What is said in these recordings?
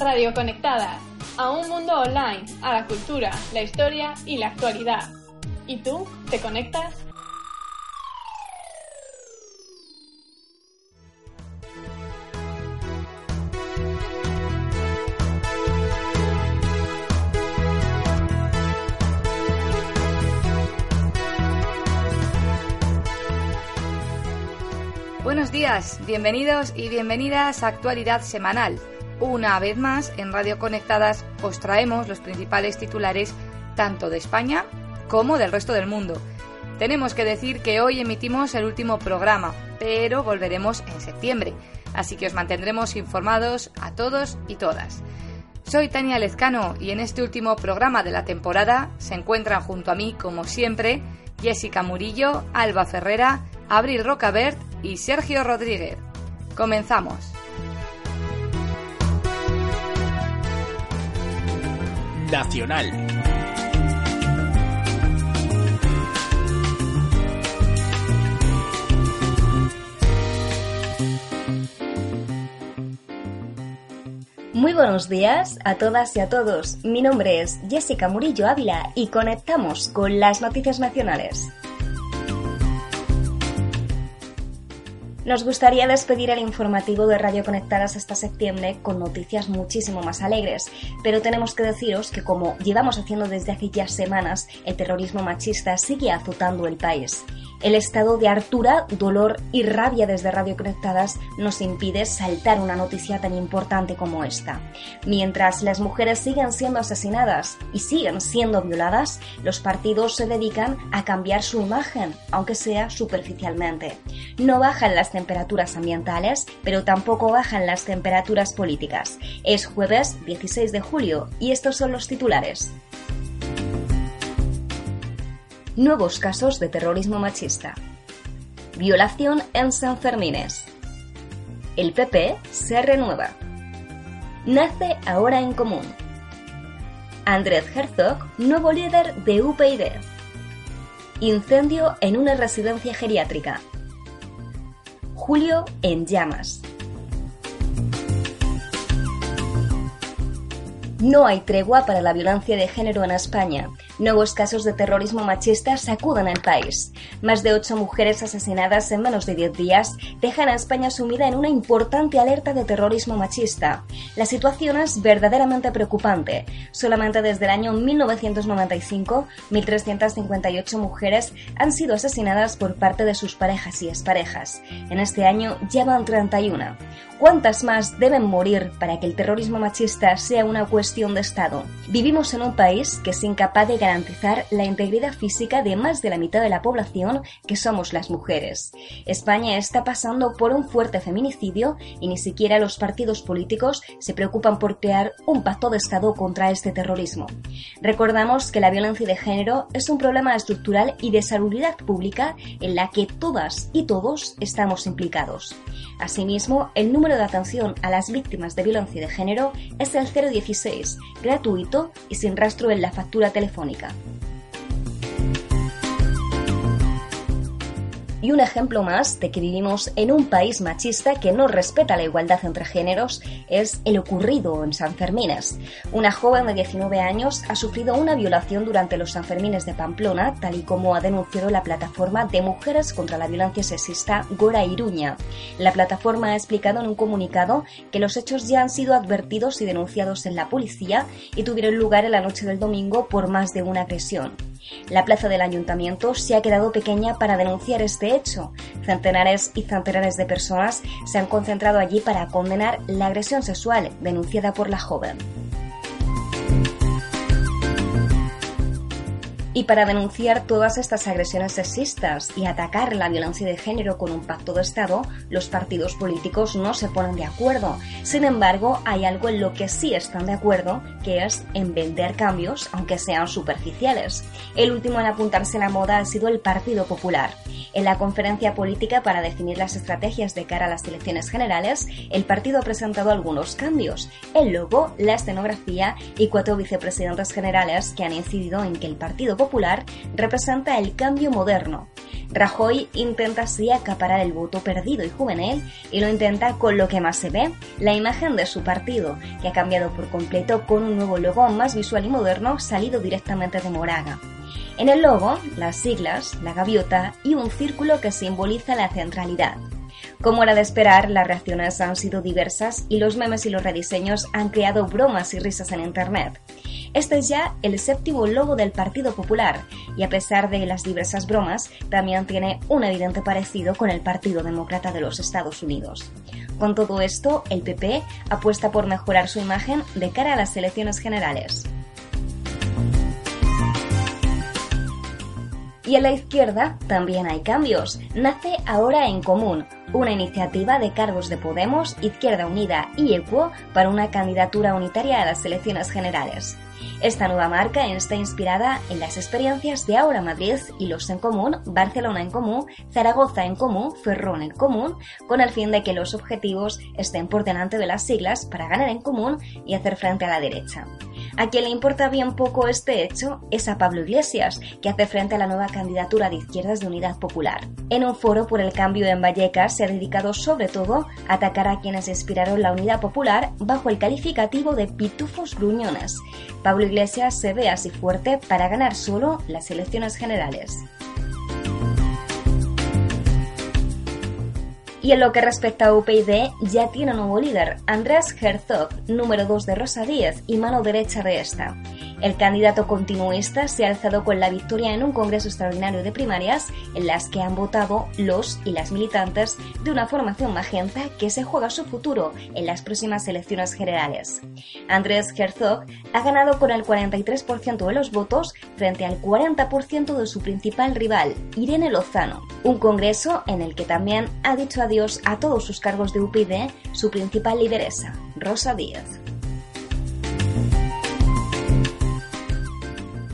Radio Conectada, a un mundo online, a la cultura, la historia y la actualidad. ¿Y tú te conectas? Buenos días, bienvenidos y bienvenidas a Actualidad Semanal. Una vez más, en Radio Conectadas os traemos los principales titulares tanto de España como del resto del mundo. Tenemos que decir que hoy emitimos el último programa, pero volveremos en septiembre, así que os mantendremos informados a todos y todas. Soy Tania Lezcano y en este último programa de la temporada se encuentran junto a mí, como siempre, Jessica Murillo, Alba Ferrera, Abril Rocabert y Sergio Rodríguez. Comenzamos. Nacional. Muy buenos días a todas y a todos. Mi nombre es Jessica Murillo Ávila y conectamos con las noticias nacionales. Nos gustaría despedir el informativo de Radio Conectadas hasta septiembre con noticias muchísimo más alegres, pero tenemos que deciros que como llevamos haciendo desde hace ya semanas, el terrorismo machista sigue azotando el país. El estado de hartura, dolor y rabia desde Radio Conectadas nos impide saltar una noticia tan importante como esta. Mientras las mujeres siguen siendo asesinadas y siguen siendo violadas, los partidos se dedican a cambiar su imagen, aunque sea superficialmente. No bajan las temperaturas ambientales, pero tampoco bajan las temperaturas políticas. Es jueves 16 de julio y estos son los titulares nuevos casos de terrorismo machista. Violación en San Fermines. El PP se renueva. Nace ahora en común. Andrés Herzog, nuevo líder de UPyD. Incendio en una residencia geriátrica. Julio en llamas. No hay tregua para la violencia de género en España. Nuevos casos de terrorismo machista sacuden el país. Más de ocho mujeres asesinadas en menos de diez días dejan a España sumida en una importante alerta de terrorismo machista. La situación es verdaderamente preocupante. Solamente desde el año 1995, 1.358 mujeres han sido asesinadas por parte de sus parejas y exparejas. En este año ya van 31. ¿Cuántas más deben morir para que el terrorismo machista sea una cuestión de Estado? Vivimos en un país que es incapaz de garantizar la integridad física de más de la mitad de la población que somos las mujeres. España está pasando por un fuerte feminicidio y ni siquiera los partidos políticos se preocupan por crear un pacto de Estado contra este terrorismo. Recordamos que la violencia de género es un problema estructural y de salubridad pública en la que todas y todos estamos implicados. Asimismo, el número de atención a las víctimas de violencia de género es el 016, gratuito y sin rastro en la factura telefónica. Y un ejemplo más de que vivimos en un país machista que no respeta la igualdad entre géneros es el ocurrido en San Fermines. Una joven de 19 años ha sufrido una violación durante los Sanfermines de Pamplona, tal y como ha denunciado la plataforma de mujeres contra la violencia sexista Gora Iruña. La plataforma ha explicado en un comunicado que los hechos ya han sido advertidos y denunciados en la policía y tuvieron lugar en la noche del domingo por más de una agresión. La plaza del ayuntamiento se ha quedado pequeña para denunciar este hecho. Centenares y centenares de personas se han concentrado allí para condenar la agresión sexual denunciada por la joven. Y para denunciar todas estas agresiones sexistas y atacar la violencia de género con un pacto de Estado, los partidos políticos no se ponen de acuerdo. Sin embargo, hay algo en lo que sí están de acuerdo, que es en vender cambios, aunque sean superficiales. El último en apuntarse a la moda ha sido el Partido Popular. En la conferencia política para definir las estrategias de cara a las elecciones generales, el partido ha presentado algunos cambios. El logo, la escenografía y cuatro vicepresidentes generales que han incidido en que el Partido Popular Popular representa el cambio moderno. Rajoy intenta así acaparar el voto perdido y juvenil y lo intenta con lo que más se ve, la imagen de su partido, que ha cambiado por completo con un nuevo logo más visual y moderno salido directamente de Moraga. En el logo, las siglas, la gaviota y un círculo que simboliza la centralidad. Como era de esperar, las reacciones han sido diversas y los memes y los rediseños han creado bromas y risas en Internet. Este es ya el séptimo logo del Partido Popular y a pesar de las diversas bromas, también tiene un evidente parecido con el Partido Demócrata de los Estados Unidos. Con todo esto, el PP apuesta por mejorar su imagen de cara a las elecciones generales. Y en la izquierda también hay cambios. Nace Ahora en Común, una iniciativa de cargos de Podemos, Izquierda Unida y ECUO para una candidatura unitaria a las elecciones generales. Esta nueva marca está inspirada en las experiencias de Ahora Madrid y los en común, Barcelona en común, Zaragoza en común, Ferrón en común, con el fin de que los objetivos estén por delante de las siglas para ganar en común y hacer frente a la derecha. A quien le importa bien poco este hecho es a Pablo Iglesias, que hace frente a la nueva candidatura de izquierdas de Unidad Popular. En un foro por el cambio en Vallecas se ha dedicado sobre todo a atacar a quienes inspiraron la Unidad Popular bajo el calificativo de pitufos gruñones. Pablo Iglesias se ve así fuerte para ganar solo las elecciones generales. Y en lo que respecta a UPyD, ya tiene nuevo líder, Andrés Herzog, número 2 de Rosa Díez y mano derecha de esta. El candidato continuista se ha alzado con la victoria en un congreso extraordinario de primarias en las que han votado los y las militantes de una formación magenta que se juega su futuro en las próximas elecciones generales. Andrés Herzog ha ganado con el 43% de los votos frente al 40% de su principal rival, Irene Lozano. Un congreso en el que también ha dicho adiós a todos sus cargos de UPyD su principal lideresa, Rosa Díaz.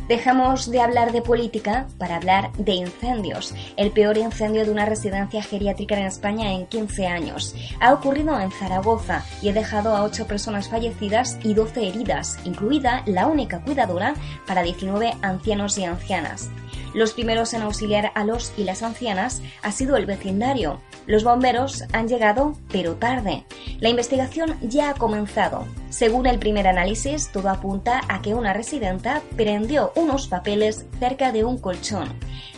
Dejamos de hablar de política para hablar de incendios. El peor incendio de una residencia geriátrica en España en 15 años. Ha ocurrido en Zaragoza y ha dejado a 8 personas fallecidas y 12 heridas, incluida la única cuidadora para 19 ancianos y ancianas. Los primeros en auxiliar a los y las ancianas ha sido el vecindario. Los bomberos han llegado, pero tarde. La investigación ya ha comenzado. Según el primer análisis, todo apunta a que una residenta prendió unos papeles cerca de un colchón.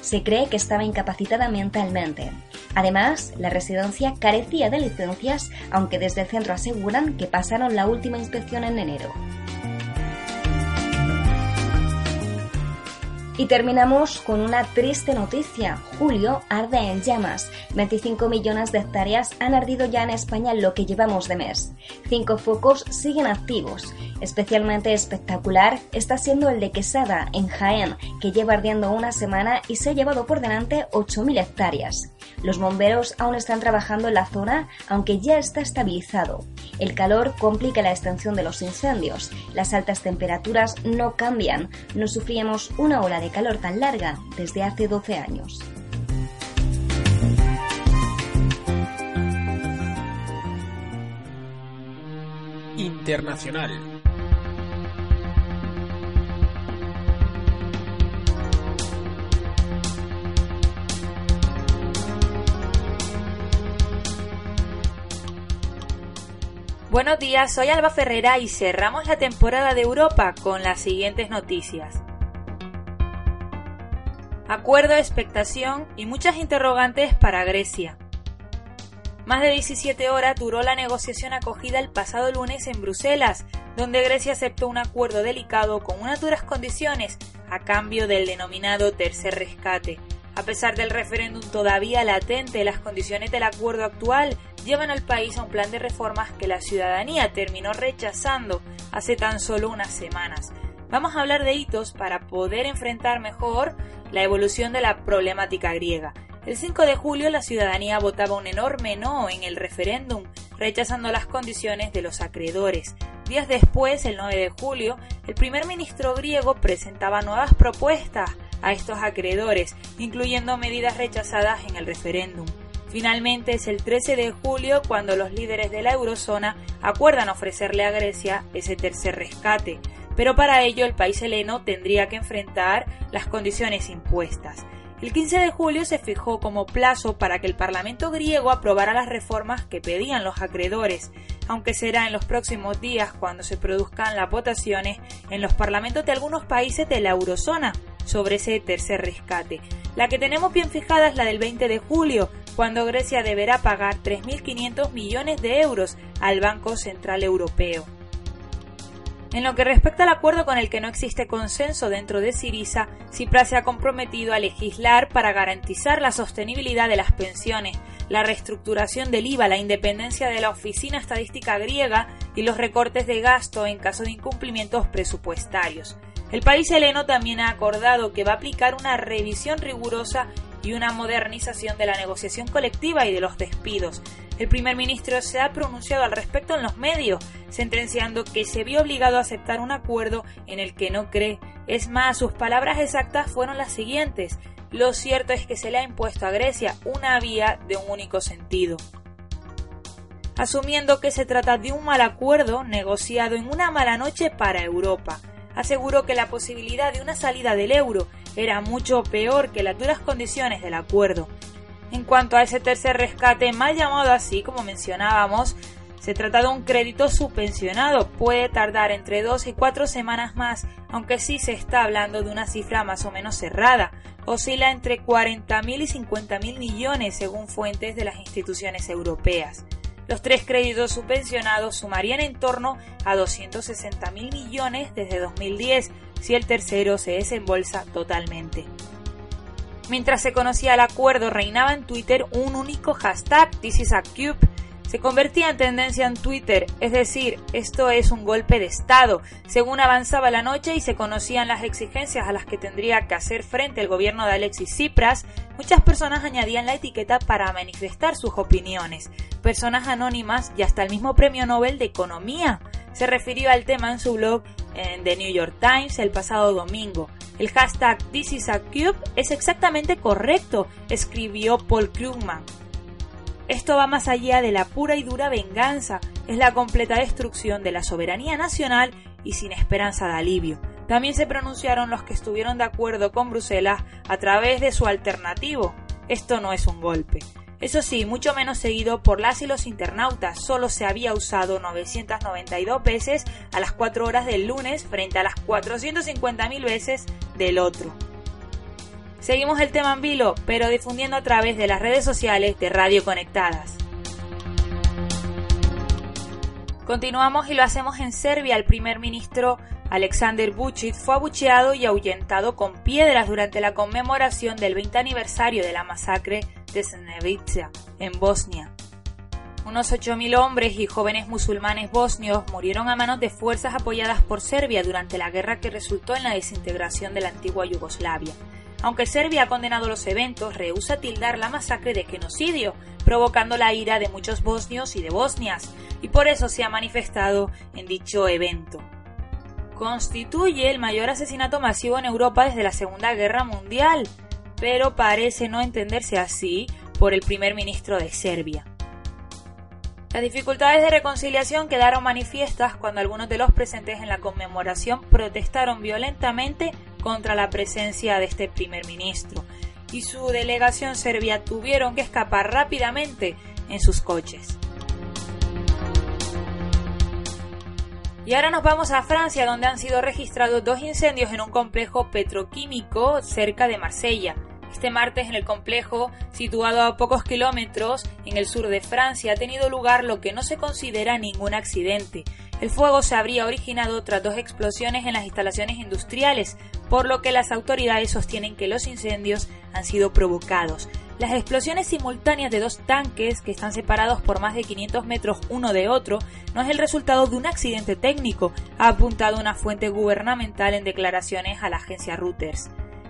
Se cree que estaba incapacitada mentalmente. Además, la residencia carecía de licencias, aunque desde el centro aseguran que pasaron la última inspección en enero. Y terminamos con una triste noticia. Julio arde en llamas. 25 millones de hectáreas han ardido ya en España en lo que llevamos de mes. Cinco focos siguen activos. Especialmente espectacular está siendo el de Quesada, en Jaén, que lleva ardiendo una semana y se ha llevado por delante 8.000 hectáreas. Los bomberos aún están trabajando en la zona, aunque ya está estabilizado. El calor complica la extensión de los incendios. Las altas temperaturas no cambian. No sufríamos una ola de calor tan larga desde hace 12 años. Internacional. Buenos días, soy Alba Ferrera y cerramos la temporada de Europa con las siguientes noticias. Acuerdo expectación y muchas interrogantes para Grecia. Más de 17 horas duró la negociación acogida el pasado lunes en Bruselas, donde Grecia aceptó un acuerdo delicado con unas duras condiciones a cambio del denominado tercer rescate. A pesar del referéndum todavía latente, las condiciones del acuerdo actual llevan al país a un plan de reformas que la ciudadanía terminó rechazando hace tan solo unas semanas. vamos a hablar de hitos para poder enfrentar mejor la evolución de la problemática griega. El 5 de julio la ciudadanía votaba un enorme no en el referéndum, rechazando las condiciones de los acreedores. Días después, el 9 de julio, el primer ministro griego presentaba nuevas propuestas a estos acreedores, incluyendo medidas rechazadas en el referéndum. Finalmente es el 13 de julio cuando los líderes de la eurozona acuerdan ofrecerle a Grecia ese tercer rescate, pero para ello el país heleno tendría que enfrentar las condiciones impuestas. El 15 de julio se fijó como plazo para que el Parlamento griego aprobara las reformas que pedían los acreedores, aunque será en los próximos días cuando se produzcan las votaciones en los parlamentos de algunos países de la eurozona sobre ese tercer rescate. La que tenemos bien fijada es la del 20 de julio, cuando Grecia deberá pagar 3.500 millones de euros al Banco Central Europeo. En lo que respecta al acuerdo con el que no existe consenso dentro de Siriza, Cipras se ha comprometido a legislar para garantizar la sostenibilidad de las pensiones, la reestructuración del IVA, la independencia de la Oficina Estadística griega y los recortes de gasto en caso de incumplimientos presupuestarios. El país heleno también ha acordado que va a aplicar una revisión rigurosa y una modernización de la negociación colectiva y de los despidos. El primer ministro se ha pronunciado al respecto en los medios, sentenciando que se vio obligado a aceptar un acuerdo en el que no cree. Es más, sus palabras exactas fueron las siguientes. Lo cierto es que se le ha impuesto a Grecia una vía de un único sentido. Asumiendo que se trata de un mal acuerdo negociado en una mala noche para Europa, aseguró que la posibilidad de una salida del euro era mucho peor que las duras condiciones del acuerdo. En cuanto a ese tercer rescate, mal llamado así, como mencionábamos, se trata de un crédito subvencionado, puede tardar entre dos y cuatro semanas más, aunque sí se está hablando de una cifra más o menos cerrada, oscila entre 40.000 y 50.000 millones según fuentes de las instituciones europeas. Los tres créditos subvencionados sumarían en torno a 260.000 millones desde 2010, si el tercero se desembolsa totalmente. Mientras se conocía el acuerdo, reinaba en Twitter un único hashtag, This is a Cube, se convertía en tendencia en Twitter, es decir, esto es un golpe de Estado. Según avanzaba la noche y se conocían las exigencias a las que tendría que hacer frente el gobierno de Alexis Tsipras, muchas personas añadían la etiqueta para manifestar sus opiniones. Personas anónimas y hasta el mismo premio Nobel de Economía se refirió al tema en su blog The New York Times el pasado domingo. El hashtag This is a Cube es exactamente correcto, escribió Paul Krugman. Esto va más allá de la pura y dura venganza, es la completa destrucción de la soberanía nacional y sin esperanza de alivio. También se pronunciaron los que estuvieron de acuerdo con Bruselas a través de su alternativo. Esto no es un golpe. Eso sí, mucho menos seguido por las y los internautas, solo se había usado 992 veces a las 4 horas del lunes frente a las 450.000 veces del otro. Seguimos el tema en vilo, pero difundiendo a través de las redes sociales de Radio Conectadas. Continuamos y lo hacemos en Serbia. El primer ministro Alexander Vucic fue abucheado y ahuyentado con piedras durante la conmemoración del 20 aniversario de la masacre de Srebrenica, en Bosnia. Unos 8.000 hombres y jóvenes musulmanes bosnios murieron a manos de fuerzas apoyadas por Serbia durante la guerra que resultó en la desintegración de la antigua Yugoslavia. Aunque Serbia ha condenado los eventos, rehúsa tildar la masacre de genocidio, provocando la ira de muchos bosnios y de bosnias, y por eso se ha manifestado en dicho evento. Constituye el mayor asesinato masivo en Europa desde la Segunda Guerra Mundial, pero parece no entenderse así por el primer ministro de Serbia. Las dificultades de reconciliación quedaron manifiestas cuando algunos de los presentes en la conmemoración protestaron violentamente contra la presencia de este primer ministro y su delegación serbia tuvieron que escapar rápidamente en sus coches. Y ahora nos vamos a Francia, donde han sido registrados dos incendios en un complejo petroquímico cerca de Marsella. Este martes en el complejo, situado a pocos kilómetros en el sur de Francia, ha tenido lugar lo que no se considera ningún accidente. El fuego se habría originado tras dos explosiones en las instalaciones industriales, por lo que las autoridades sostienen que los incendios han sido provocados. Las explosiones simultáneas de dos tanques que están separados por más de 500 metros uno de otro no es el resultado de un accidente técnico, ha apuntado una fuente gubernamental en declaraciones a la agencia Reuters.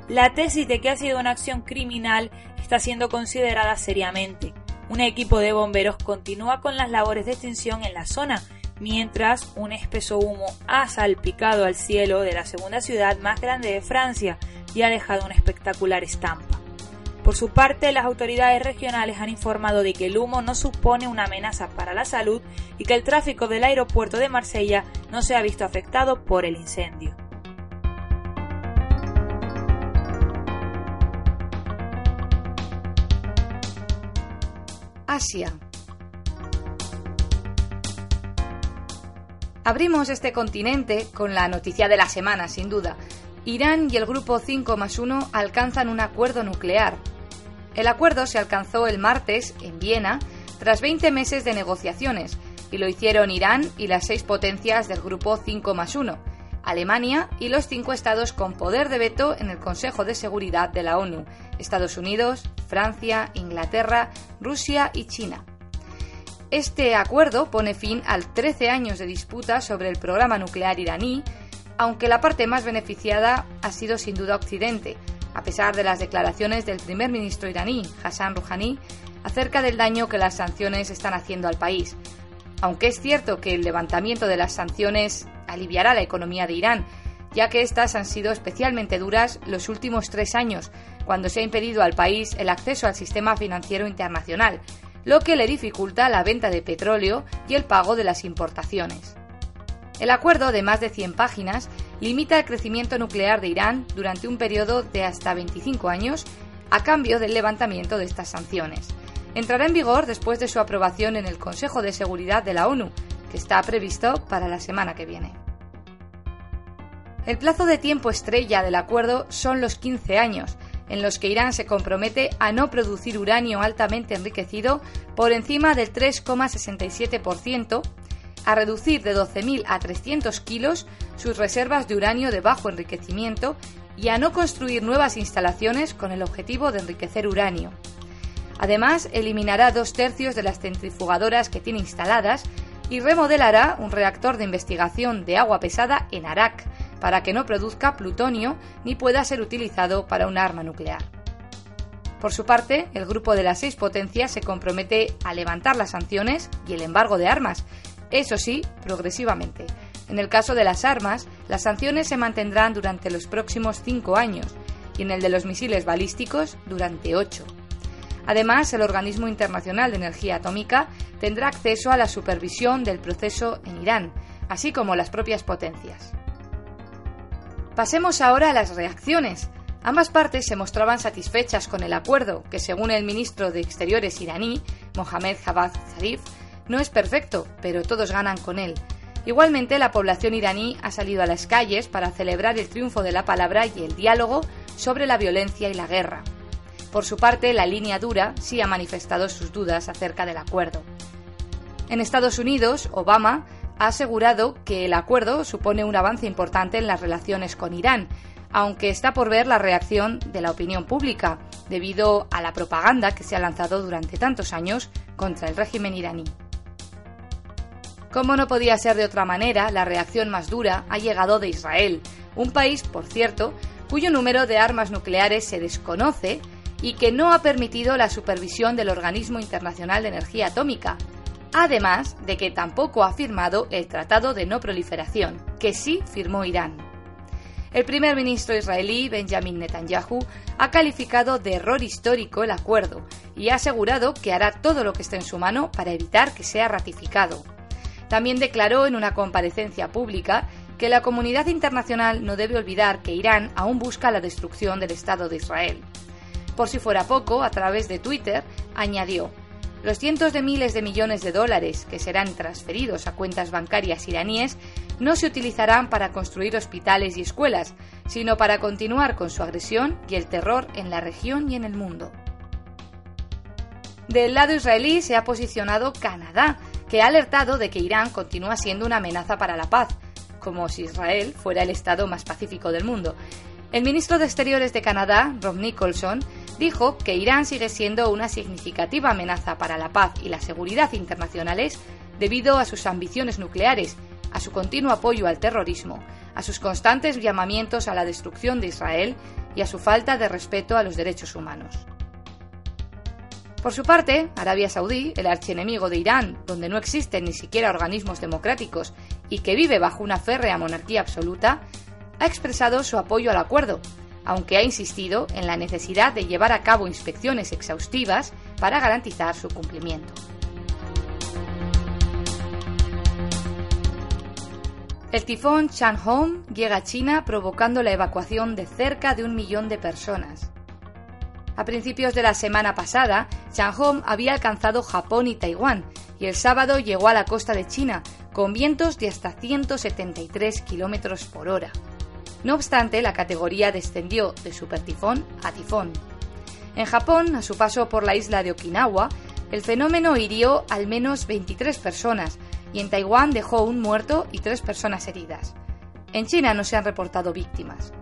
La tesis de que ha sido una acción criminal está siendo considerada seriamente. Un equipo de bomberos continúa con las labores de extinción en la zona, mientras un espeso humo ha salpicado al cielo de la segunda ciudad más grande de Francia y ha dejado una espectacular estampa. Por su parte, las autoridades regionales han informado de que el humo no supone una amenaza para la salud y que el tráfico del aeropuerto de Marsella no se ha visto afectado por el incendio. Asia. Abrimos este continente con la noticia de la semana, sin duda. Irán y el grupo 5 más 1 alcanzan un acuerdo nuclear. El acuerdo se alcanzó el martes en Viena tras 20 meses de negociaciones y lo hicieron Irán y las seis potencias del grupo 5 más 1, Alemania y los cinco estados con poder de veto en el Consejo de Seguridad de la ONU, Estados Unidos, Francia, Inglaterra, Rusia y China. Este acuerdo pone fin al 13 años de disputa sobre el programa nuclear iraní, aunque la parte más beneficiada ha sido sin duda Occidente, a pesar de las declaraciones del primer ministro iraní, Hassan Rouhani, acerca del daño que las sanciones están haciendo al país. Aunque es cierto que el levantamiento de las sanciones aliviará la economía de Irán, ya que estas han sido especialmente duras los últimos tres años, cuando se ha impedido al país el acceso al sistema financiero internacional, lo que le dificulta la venta de petróleo y el pago de las importaciones. El acuerdo, de más de 100 páginas, limita el crecimiento nuclear de Irán durante un periodo de hasta 25 años a cambio del levantamiento de estas sanciones. Entrará en vigor después de su aprobación en el Consejo de Seguridad de la ONU, que está previsto para la semana que viene. El plazo de tiempo estrella del acuerdo son los 15 años, en los que Irán se compromete a no producir uranio altamente enriquecido por encima del 3,67%, a reducir de 12.000 a 300 kilos sus reservas de uranio de bajo enriquecimiento y a no construir nuevas instalaciones con el objetivo de enriquecer uranio. Además, eliminará dos tercios de las centrifugadoras que tiene instaladas y remodelará un reactor de investigación de agua pesada en Arak, para que no produzca plutonio ni pueda ser utilizado para un arma nuclear. Por su parte, el grupo de las seis potencias se compromete a levantar las sanciones y el embargo de armas, eso sí, progresivamente. En el caso de las armas, las sanciones se mantendrán durante los próximos cinco años y en el de los misiles balísticos durante ocho. Además, el Organismo Internacional de Energía Atómica tendrá acceso a la supervisión del proceso en Irán, así como las propias potencias. Pasemos ahora a las reacciones. Ambas partes se mostraban satisfechas con el acuerdo, que según el ministro de Exteriores iraní, Mohamed Javad Zarif, no es perfecto, pero todos ganan con él. Igualmente, la población iraní ha salido a las calles para celebrar el triunfo de la palabra y el diálogo sobre la violencia y la guerra. Por su parte, la línea dura sí ha manifestado sus dudas acerca del acuerdo. En Estados Unidos, Obama ha asegurado que el acuerdo supone un avance importante en las relaciones con Irán, aunque está por ver la reacción de la opinión pública, debido a la propaganda que se ha lanzado durante tantos años contra el régimen iraní. Como no podía ser de otra manera, la reacción más dura ha llegado de Israel, un país, por cierto, cuyo número de armas nucleares se desconoce y que no ha permitido la supervisión del Organismo Internacional de Energía Atómica, además de que tampoco ha firmado el Tratado de No Proliferación, que sí firmó Irán. El primer ministro israelí Benjamin Netanyahu ha calificado de error histórico el acuerdo y ha asegurado que hará todo lo que esté en su mano para evitar que sea ratificado. También declaró en una comparecencia pública que la comunidad internacional no debe olvidar que Irán aún busca la destrucción del Estado de Israel. Por si fuera poco, a través de Twitter, añadió los cientos de miles de millones de dólares que serán transferidos a cuentas bancarias iraníes no se utilizarán para construir hospitales y escuelas, sino para continuar con su agresión y el terror en la región y en el mundo. Del lado israelí se ha posicionado Canadá, que ha alertado de que Irán continúa siendo una amenaza para la paz, como si Israel fuera el estado más pacífico del mundo. El ministro de Exteriores de Canadá, Rob Nicholson, dijo que Irán sigue siendo una significativa amenaza para la paz y la seguridad internacionales debido a sus ambiciones nucleares, a su continuo apoyo al terrorismo, a sus constantes llamamientos a la destrucción de Israel y a su falta de respeto a los derechos humanos. Por su parte, Arabia Saudí, el archienemigo de Irán, donde no existen ni siquiera organismos democráticos y que vive bajo una férrea monarquía absoluta, ha expresado su apoyo al acuerdo, aunque ha insistido en la necesidad de llevar a cabo inspecciones exhaustivas para garantizar su cumplimiento. El tifón Chanhong llega a China provocando la evacuación de cerca de un millón de personas. A principios de la semana pasada, Chanhong había alcanzado Japón y Taiwán y el sábado llegó a la costa de China con vientos de hasta 173 km por hora. No obstante, la categoría descendió de supertifón a tifón. En Japón, a su paso por la isla de Okinawa, el fenómeno hirió al menos 23 personas, y en Taiwán dejó un muerto y tres personas heridas. En China no se han reportado víctimas.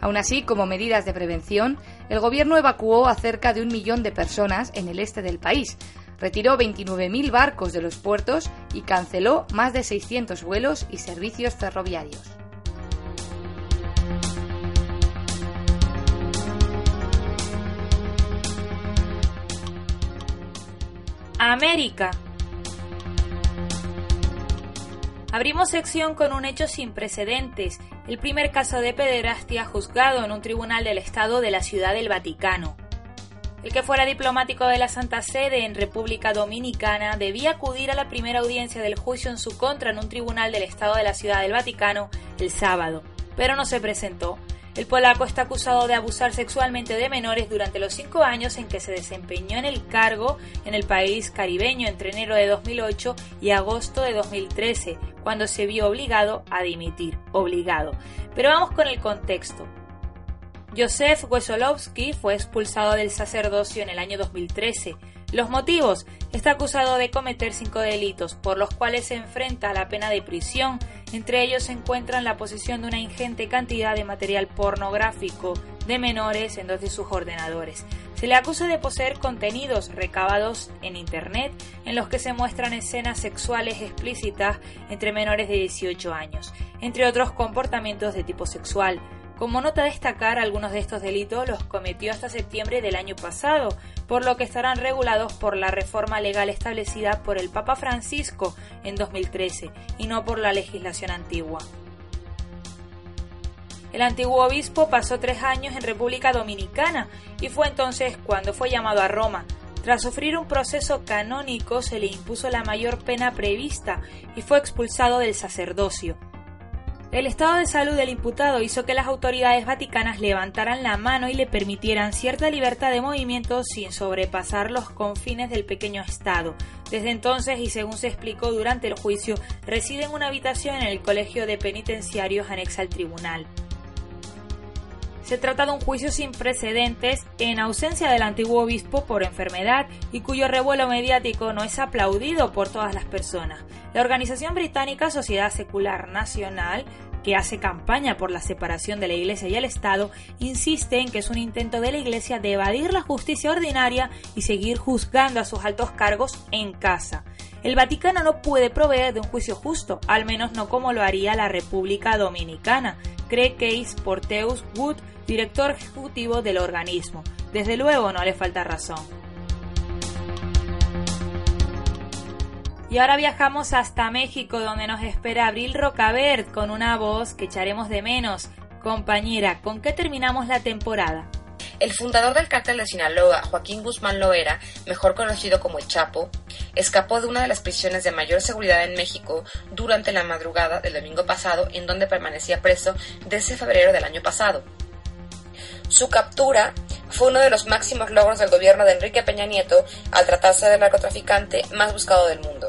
Aún así, como medidas de prevención, el gobierno evacuó a cerca de un millón de personas en el este del país, retiró 29.000 barcos de los puertos y canceló más de 600 vuelos y servicios ferroviarios. América. Abrimos sección con un hecho sin precedentes, el primer caso de pederastia juzgado en un tribunal del Estado de la Ciudad del Vaticano. El que fuera diplomático de la Santa Sede en República Dominicana debía acudir a la primera audiencia del juicio en su contra en un tribunal del Estado de la Ciudad del Vaticano el sábado, pero no se presentó el polaco está acusado de abusar sexualmente de menores durante los cinco años en que se desempeñó en el cargo en el país caribeño entre enero de 2008 y agosto de 2013, cuando se vio obligado a dimitir. Obligado. Pero vamos con el contexto. Josef Wesolowski fue expulsado del sacerdocio en el año 2013 los motivos. Está acusado de cometer cinco delitos, por los cuales se enfrenta a la pena de prisión. Entre ellos se encuentran la posesión de una ingente cantidad de material pornográfico de menores en dos de sus ordenadores. Se le acusa de poseer contenidos recabados en Internet en los que se muestran escenas sexuales explícitas entre menores de 18 años, entre otros comportamientos de tipo sexual. Como nota a destacar, algunos de estos delitos los cometió hasta septiembre del año pasado, por lo que estarán regulados por la reforma legal establecida por el Papa Francisco en 2013 y no por la legislación antigua. El antiguo obispo pasó tres años en República Dominicana y fue entonces cuando fue llamado a Roma. Tras sufrir un proceso canónico se le impuso la mayor pena prevista y fue expulsado del sacerdocio. El estado de salud del imputado hizo que las autoridades vaticanas levantaran la mano y le permitieran cierta libertad de movimiento sin sobrepasar los confines del pequeño estado. Desde entonces, y según se explicó durante el juicio, reside en una habitación en el Colegio de Penitenciarios anexa al tribunal. Se trata de un juicio sin precedentes en ausencia del antiguo obispo por enfermedad y cuyo revuelo mediático no es aplaudido por todas las personas. La organización británica Sociedad Secular Nacional que hace campaña por la separación de la Iglesia y el Estado, insiste en que es un intento de la Iglesia de evadir la justicia ordinaria y seguir juzgando a sus altos cargos en casa. El Vaticano no puede proveer de un juicio justo, al menos no como lo haría la República Dominicana, cree Case Porteus Wood, director ejecutivo del organismo. Desde luego no le falta razón. Y ahora viajamos hasta México, donde nos espera Abril Rocabert con una voz que echaremos de menos. Compañera, ¿con qué terminamos la temporada? El fundador del cártel de Sinaloa, Joaquín Guzmán Loera, mejor conocido como el Chapo, escapó de una de las prisiones de mayor seguridad en México durante la madrugada del domingo pasado, en donde permanecía preso desde febrero del año pasado. Su captura fue uno de los máximos logros del gobierno de Enrique Peña Nieto al tratarse del narcotraficante más buscado del mundo.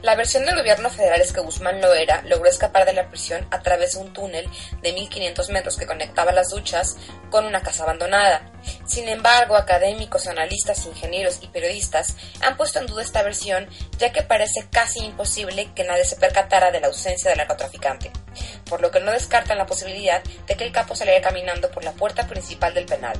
La versión del gobierno federal es que Guzmán Loera logró escapar de la prisión a través de un túnel de 1500 metros que conectaba las duchas con una casa abandonada. Sin embargo, académicos, analistas, ingenieros y periodistas han puesto en duda esta versión, ya que parece casi imposible que nadie se percatara de la ausencia del narcotraficante, por lo que no descartan la posibilidad de que el capo saliera caminando por la puerta principal del penal.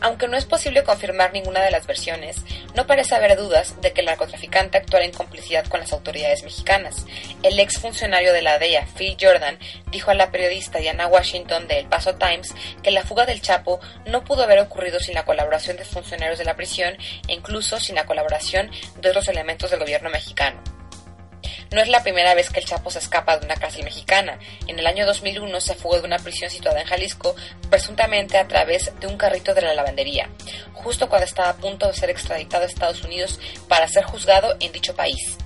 Aunque no es posible confirmar ninguna de las versiones, no parece haber dudas de que el narcotraficante actuara en complicidad con las autoridades mexicanas. El ex funcionario de la DEA, Phil Jordan, dijo a la periodista Diana Washington de El Paso Times que la fuga del Chapo no pudo haber ocurrido sin la colaboración de funcionarios de la prisión e incluso sin la colaboración de otros elementos del gobierno mexicano. No es la primera vez que el Chapo se escapa de una cárcel mexicana. En el año 2001 se fugó de una prisión situada en Jalisco, presuntamente a través de un carrito de la lavandería, justo cuando estaba a punto de ser extraditado a Estados Unidos para ser juzgado en dicho país.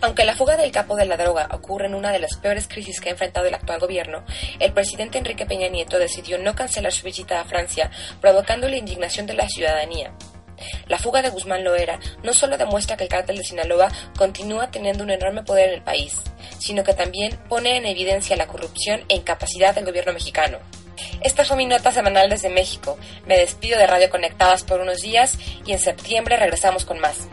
Aunque la fuga del capo de la droga ocurre en una de las peores crisis que ha enfrentado el actual gobierno, el presidente Enrique Peña Nieto decidió no cancelar su visita a Francia, provocando la indignación de la ciudadanía. La fuga de Guzmán Loera no solo demuestra que el cártel de Sinaloa continúa teniendo un enorme poder en el país, sino que también pone en evidencia la corrupción e incapacidad del gobierno mexicano. Esta fue mi nota semanal desde México. Me despido de Radio Conectadas por unos días y en septiembre regresamos con más.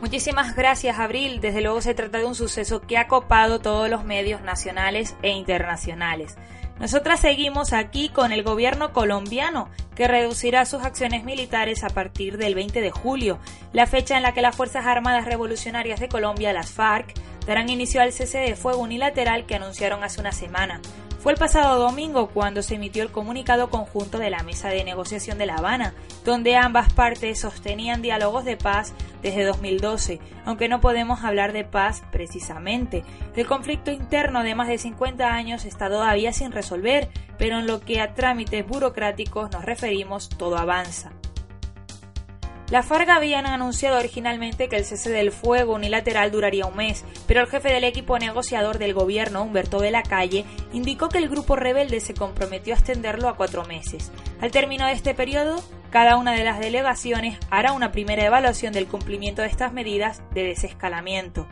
Muchísimas gracias, Abril. Desde luego se trata de un suceso que ha copado todos los medios nacionales e internacionales. Nosotras seguimos aquí con el gobierno colombiano, que reducirá sus acciones militares a partir del 20 de julio, la fecha en la que las Fuerzas Armadas Revolucionarias de Colombia, las FARC, darán inicio al cese de fuego unilateral que anunciaron hace una semana. Fue el pasado domingo cuando se emitió el comunicado conjunto de la Mesa de Negociación de La Habana, donde ambas partes sostenían diálogos de paz desde 2012, aunque no podemos hablar de paz precisamente. El conflicto interno de más de 50 años está todavía sin resolver, pero en lo que a trámites burocráticos nos referimos todo avanza. La FARC habían anunciado originalmente que el cese del fuego unilateral duraría un mes, pero el jefe del equipo negociador del gobierno, Humberto de la Calle, indicó que el grupo rebelde se comprometió a extenderlo a cuatro meses. Al término de este periodo, cada una de las delegaciones hará una primera evaluación del cumplimiento de estas medidas de desescalamiento.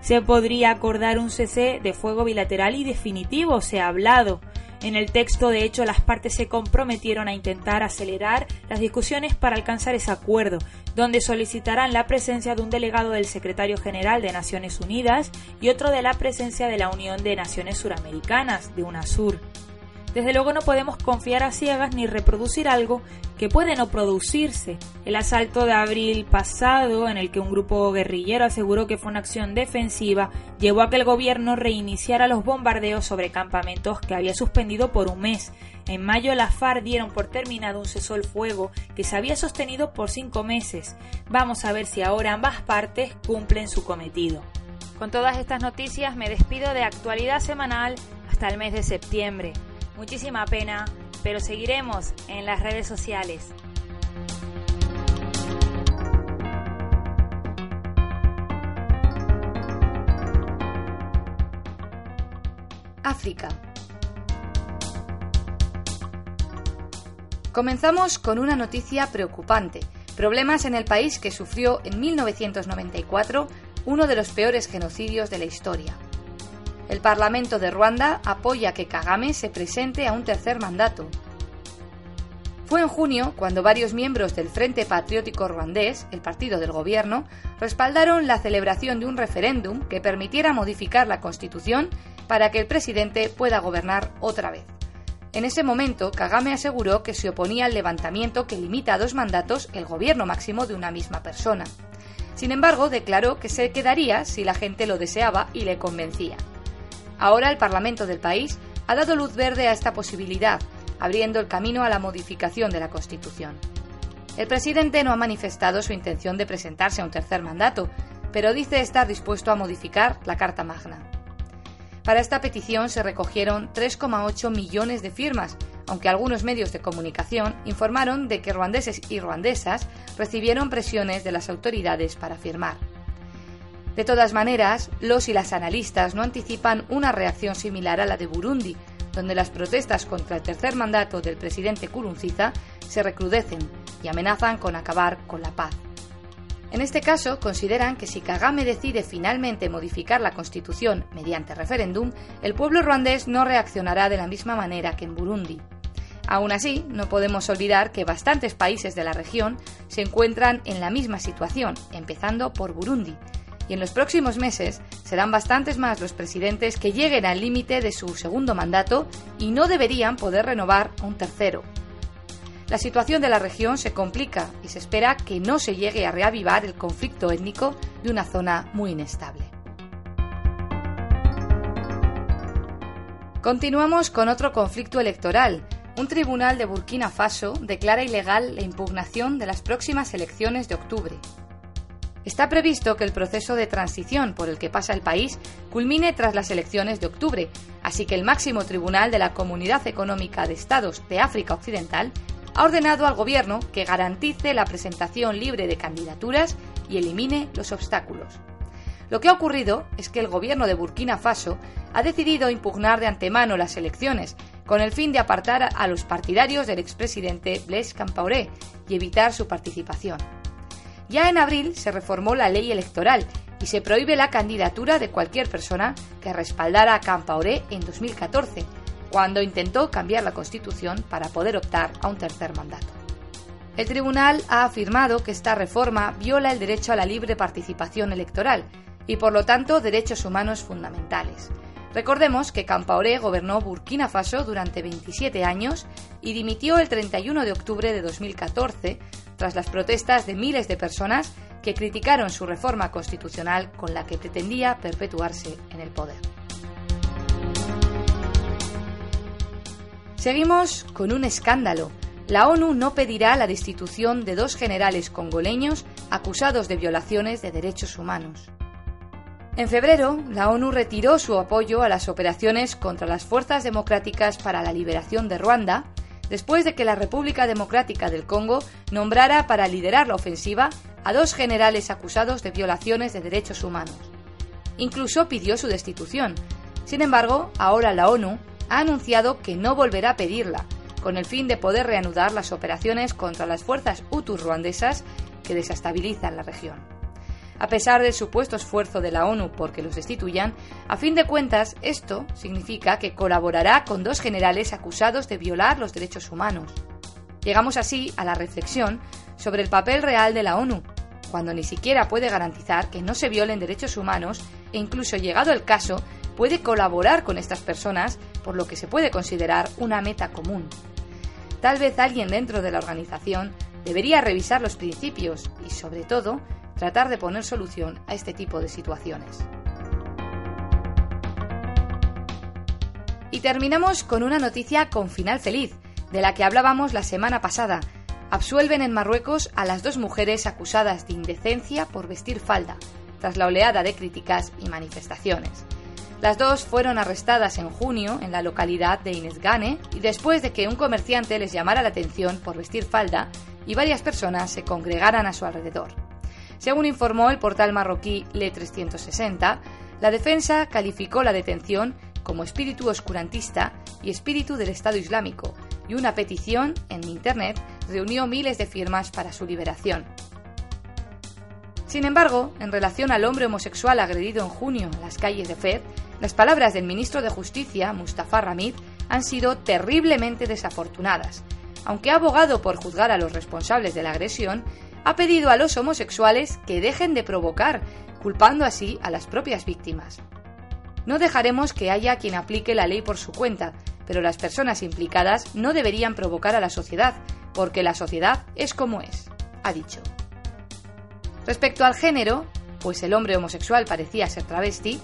Se podría acordar un cese de fuego bilateral y definitivo, se ha hablado. En el texto, de hecho, las partes se comprometieron a intentar acelerar las discusiones para alcanzar ese acuerdo, donde solicitarán la presencia de un delegado del secretario general de Naciones Unidas y otro de la presencia de la Unión de Naciones Suramericanas, de UNASUR. Desde luego no podemos confiar a ciegas ni reproducir algo que puede no producirse. El asalto de abril pasado, en el que un grupo guerrillero aseguró que fue una acción defensiva, llevó a que el gobierno reiniciara los bombardeos sobre campamentos que había suspendido por un mes. En mayo la FARC dieron por terminado un cesó el fuego que se había sostenido por cinco meses. Vamos a ver si ahora ambas partes cumplen su cometido. Con todas estas noticias me despido de actualidad semanal hasta el mes de septiembre. Muchísima pena, pero seguiremos en las redes sociales. África. Comenzamos con una noticia preocupante. Problemas en el país que sufrió en 1994 uno de los peores genocidios de la historia. El Parlamento de Ruanda apoya que Kagame se presente a un tercer mandato. Fue en junio cuando varios miembros del Frente Patriótico Ruandés, el partido del gobierno, respaldaron la celebración de un referéndum que permitiera modificar la Constitución para que el presidente pueda gobernar otra vez. En ese momento, Kagame aseguró que se oponía al levantamiento que limita a dos mandatos el gobierno máximo de una misma persona. Sin embargo, declaró que se quedaría si la gente lo deseaba y le convencía. Ahora el Parlamento del país ha dado luz verde a esta posibilidad, abriendo el camino a la modificación de la Constitución. El presidente no ha manifestado su intención de presentarse a un tercer mandato, pero dice estar dispuesto a modificar la Carta Magna. Para esta petición se recogieron 3,8 millones de firmas, aunque algunos medios de comunicación informaron de que ruandeses y ruandesas recibieron presiones de las autoridades para firmar. De todas maneras, los y las analistas no anticipan una reacción similar a la de Burundi, donde las protestas contra el tercer mandato del presidente Kurunziza se recrudecen y amenazan con acabar con la paz. En este caso, consideran que si Kagame decide finalmente modificar la constitución mediante referéndum, el pueblo ruandés no reaccionará de la misma manera que en Burundi. Aún así, no podemos olvidar que bastantes países de la región se encuentran en la misma situación, empezando por Burundi, y en los próximos meses serán bastantes más los presidentes que lleguen al límite de su segundo mandato y no deberían poder renovar un tercero. La situación de la región se complica y se espera que no se llegue a reavivar el conflicto étnico de una zona muy inestable. Continuamos con otro conflicto electoral. Un tribunal de Burkina Faso declara ilegal la impugnación de las próximas elecciones de octubre. Está previsto que el proceso de transición por el que pasa el país culmine tras las elecciones de octubre, así que el máximo tribunal de la Comunidad Económica de Estados de África Occidental ha ordenado al gobierno que garantice la presentación libre de candidaturas y elimine los obstáculos. Lo que ha ocurrido es que el gobierno de Burkina Faso ha decidido impugnar de antemano las elecciones con el fin de apartar a los partidarios del expresidente Blaise Compaoré y evitar su participación. Ya en abril se reformó la ley electoral y se prohíbe la candidatura de cualquier persona que respaldara a Campaoré en 2014, cuando intentó cambiar la Constitución para poder optar a un tercer mandato. El tribunal ha afirmado que esta reforma viola el derecho a la libre participación electoral y por lo tanto derechos humanos fundamentales. Recordemos que Campaoré gobernó Burkina Faso durante 27 años y dimitió el 31 de octubre de 2014 tras las protestas de miles de personas que criticaron su reforma constitucional con la que pretendía perpetuarse en el poder. Seguimos con un escándalo. La ONU no pedirá la destitución de dos generales congoleños acusados de violaciones de derechos humanos. En febrero, la ONU retiró su apoyo a las operaciones contra las Fuerzas Democráticas para la Liberación de Ruanda después de que la República Democrática del Congo nombrara para liderar la ofensiva a dos generales acusados de violaciones de derechos humanos. Incluso pidió su destitución. Sin embargo, ahora la ONU ha anunciado que no volverá a pedirla, con el fin de poder reanudar las operaciones contra las fuerzas hutus ruandesas que desestabilizan la región. A pesar del supuesto esfuerzo de la ONU por que los destituyan, a fin de cuentas esto significa que colaborará con dos generales acusados de violar los derechos humanos. Llegamos así a la reflexión sobre el papel real de la ONU, cuando ni siquiera puede garantizar que no se violen derechos humanos e incluso llegado el caso puede colaborar con estas personas por lo que se puede considerar una meta común. Tal vez alguien dentro de la organización debería revisar los principios y, sobre todo, tratar de poner solución a este tipo de situaciones. Y terminamos con una noticia con final feliz, de la que hablábamos la semana pasada. Absuelven en Marruecos a las dos mujeres acusadas de indecencia por vestir falda, tras la oleada de críticas y manifestaciones. Las dos fueron arrestadas en junio en la localidad de Inesgane y después de que un comerciante les llamara la atención por vestir falda y varias personas se congregaran a su alrededor. Según informó el portal marroquí Le360, la defensa calificó la detención como espíritu oscurantista y espíritu del Estado Islámico, y una petición en Internet reunió miles de firmas para su liberación. Sin embargo, en relación al hombre homosexual agredido en junio en las calles de Fez, las palabras del ministro de Justicia, Mustafa Ramid, han sido terriblemente desafortunadas. Aunque ha abogado por juzgar a los responsables de la agresión, ha pedido a los homosexuales que dejen de provocar, culpando así a las propias víctimas. No dejaremos que haya quien aplique la ley por su cuenta, pero las personas implicadas no deberían provocar a la sociedad, porque la sociedad es como es, ha dicho. Respecto al género, pues el hombre homosexual parecía ser travesti,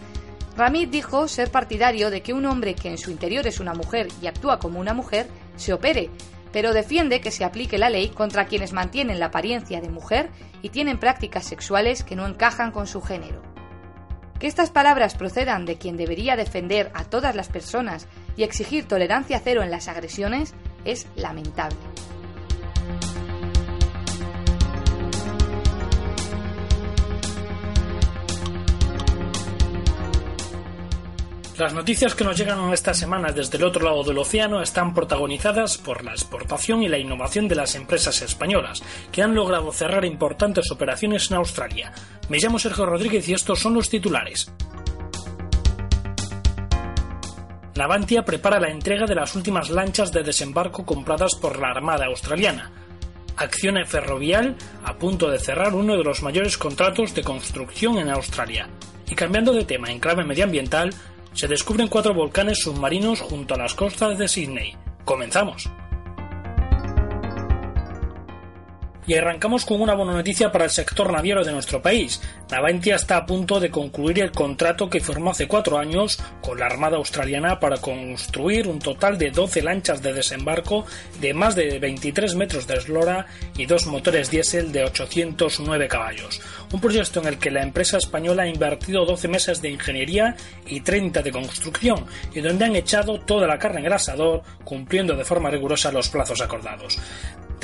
Ramid dijo ser partidario de que un hombre que en su interior es una mujer y actúa como una mujer se opere, pero defiende que se aplique la ley contra quienes mantienen la apariencia de mujer y tienen prácticas sexuales que no encajan con su género. Que estas palabras procedan de quien debería defender a todas las personas y exigir tolerancia cero en las agresiones es lamentable. Las noticias que nos llegan esta semana desde el otro lado del océano están protagonizadas por la exportación y la innovación de las empresas españolas, que han logrado cerrar importantes operaciones en Australia. Me llamo Sergio Rodríguez y estos son los titulares. Navantia prepara la entrega de las últimas lanchas de desembarco compradas por la Armada australiana. Acciona Ferrovial a punto de cerrar uno de los mayores contratos de construcción en Australia. Y cambiando de tema en clave medioambiental, se descubren cuatro volcanes submarinos junto a las costas de Sydney. Comenzamos. Y arrancamos con una buena noticia para el sector naviero de nuestro país. Navantia está a punto de concluir el contrato que firmó hace cuatro años con la Armada Australiana para construir un total de 12 lanchas de desembarco de más de 23 metros de eslora y dos motores diésel de 809 caballos. Un proyecto en el que la empresa española ha invertido 12 meses de ingeniería y 30 de construcción y donde han echado toda la carne en el asador cumpliendo de forma rigurosa los plazos acordados.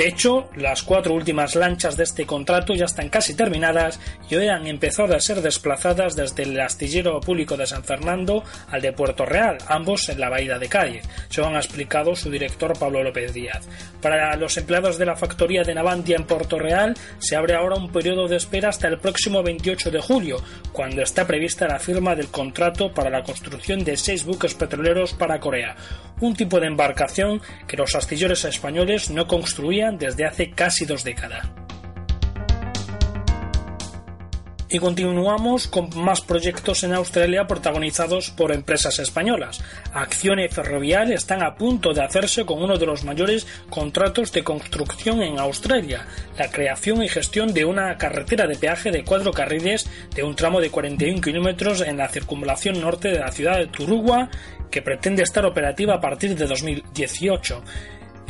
De hecho, las cuatro últimas lanchas de este contrato ya están casi terminadas y hoy han empezado a ser desplazadas desde el astillero público de San Fernando al de Puerto Real, ambos en la bahía de Cádiz, según ha explicado su director Pablo López Díaz. Para los empleados de la factoría de Navantia en Puerto Real se abre ahora un periodo de espera hasta el próximo 28 de julio, cuando está prevista la firma del contrato para la construcción de seis buques petroleros para Corea, un tipo de embarcación que los astilleros españoles no construían desde hace casi dos décadas. Y continuamos con más proyectos en Australia protagonizados por empresas españolas. Accione Ferrovial están a punto de hacerse con uno de los mayores contratos de construcción en Australia, la creación y gestión de una carretera de peaje de cuatro carriles de un tramo de 41 kilómetros en la circunvalación norte de la ciudad de Turugua, que pretende estar operativa a partir de 2018.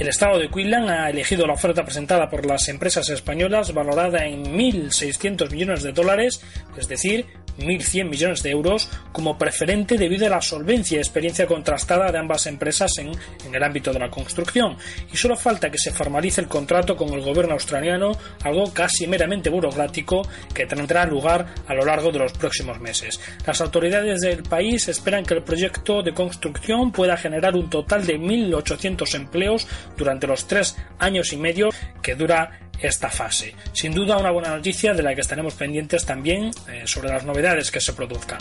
El Estado de Queensland ha elegido la oferta presentada por las empresas españolas valorada en 1.600 millones de dólares, es decir, 1.100 millones de euros como preferente debido a la solvencia y experiencia contrastada de ambas empresas en, en, el ámbito de la construcción. Y solo falta que se formalice el contrato con el gobierno australiano, algo casi meramente burocrático que tendrá lugar a lo largo de los próximos meses. Las autoridades del país esperan que el proyecto de construcción pueda generar un total de 1.800 empleos durante los tres años y medio que dura esta fase. Sin duda una buena noticia de la que estaremos pendientes también eh, sobre las novedades que se produzcan.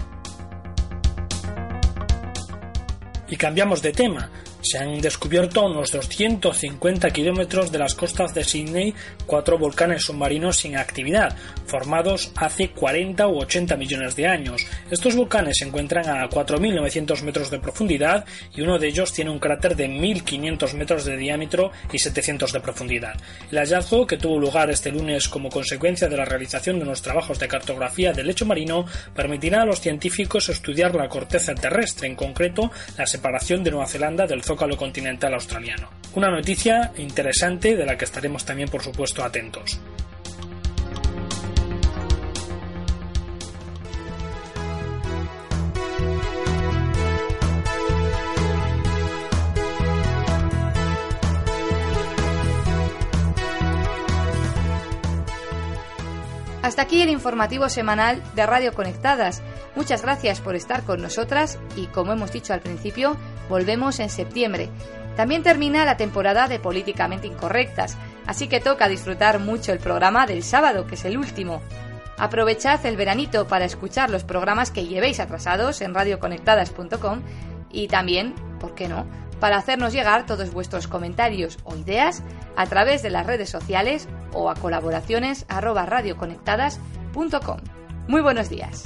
Y cambiamos de tema se han descubierto unos 250 kilómetros de las costas de Sydney cuatro volcanes submarinos sin actividad, formados hace 40 u 80 millones de años. Estos volcanes se encuentran a 4.900 metros de profundidad y uno de ellos tiene un cráter de 1.500 metros de diámetro y 700 de profundidad. El hallazgo, que tuvo lugar este lunes como consecuencia de la realización de unos trabajos de cartografía del lecho marino, permitirá a los científicos estudiar la corteza terrestre, en concreto la separación de Nueva Zelanda del zócalo continental australiano. Una noticia interesante de la que estaremos también, por supuesto, atentos. Hasta aquí el informativo semanal de Radio Conectadas. Muchas gracias por estar con nosotras y, como hemos dicho al principio, volvemos en septiembre. También termina la temporada de Políticamente Incorrectas, así que toca disfrutar mucho el programa del sábado, que es el último. Aprovechad el veranito para escuchar los programas que llevéis atrasados en radioconectadas.com y también, ¿por qué no?, para hacernos llegar todos vuestros comentarios o ideas a través de las redes sociales o a colaboraciones radioconectadas.com. Muy buenos días.